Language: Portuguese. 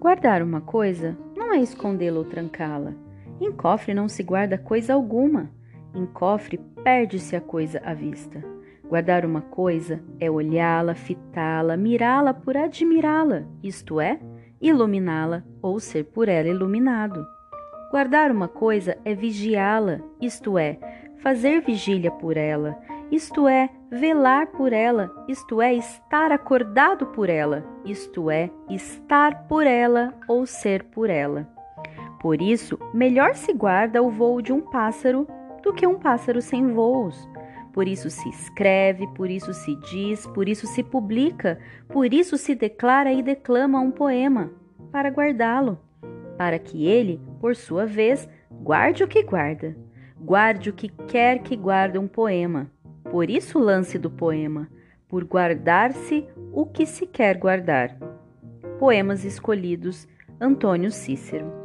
Guardar uma coisa não é escondê-la ou trancá-la. Em cofre não se guarda coisa alguma. Em cofre perde-se a coisa à vista. Guardar uma coisa é olhá-la, fitá-la, mirá-la por admirá-la, isto é, iluminá-la ou ser por ela iluminado. Guardar uma coisa é vigiá-la, isto é, fazer vigília por ela, isto é, velar por ela, isto é, estar acordado por ela, isto é, estar por ela ou ser por ela. Por isso, melhor se guarda o voo de um pássaro do que um pássaro sem voos. Por isso se escreve, por isso se diz, por isso se publica, por isso se declara e declama um poema, para guardá-lo, para que ele, por sua vez, guarde o que guarda, guarde o que quer que guarde um poema. Por isso o lance do poema, por guardar-se o que se quer guardar. Poemas escolhidos, Antônio Cícero.